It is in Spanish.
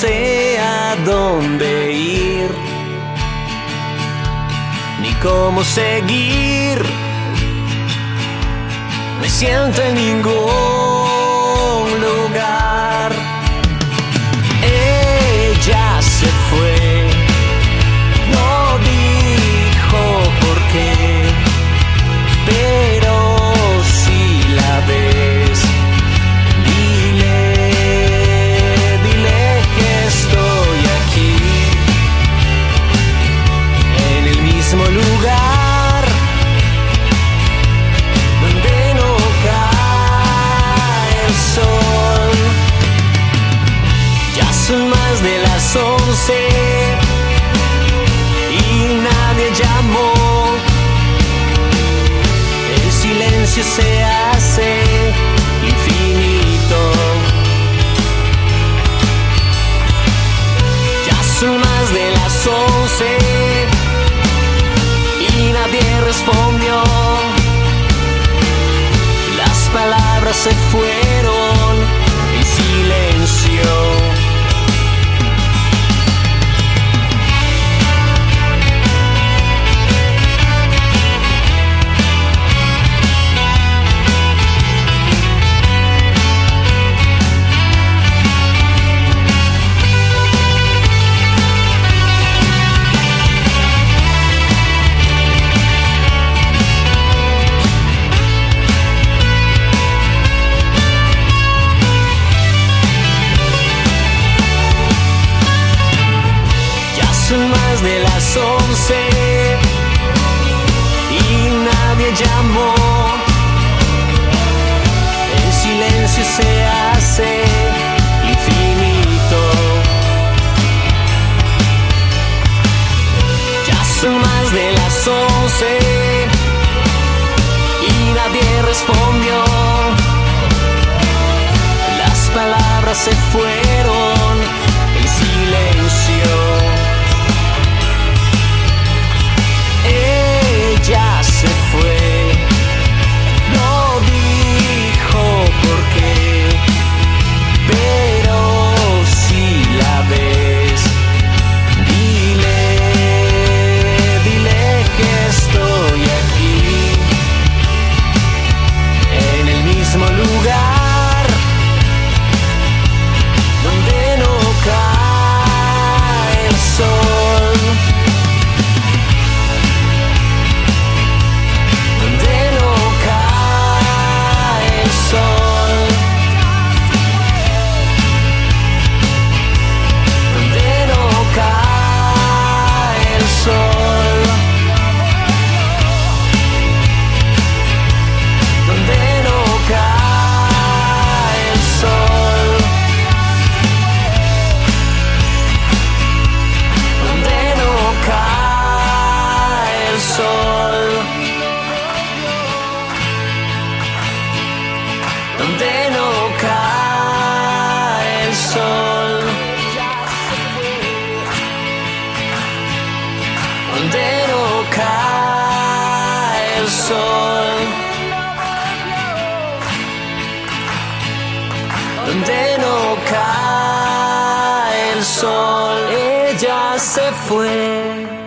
sé a dónde ir. Ni cómo seguir. Me siento en ningún son más de las once y nadie llamó. El silencio se hace infinito. Ya son más de las once son más de las once y nadie llamó. El silencio se hace infinito. Ya son más de las once y nadie respondió. Las palabras se fueron sol, donde no cae el sol, ella se fue.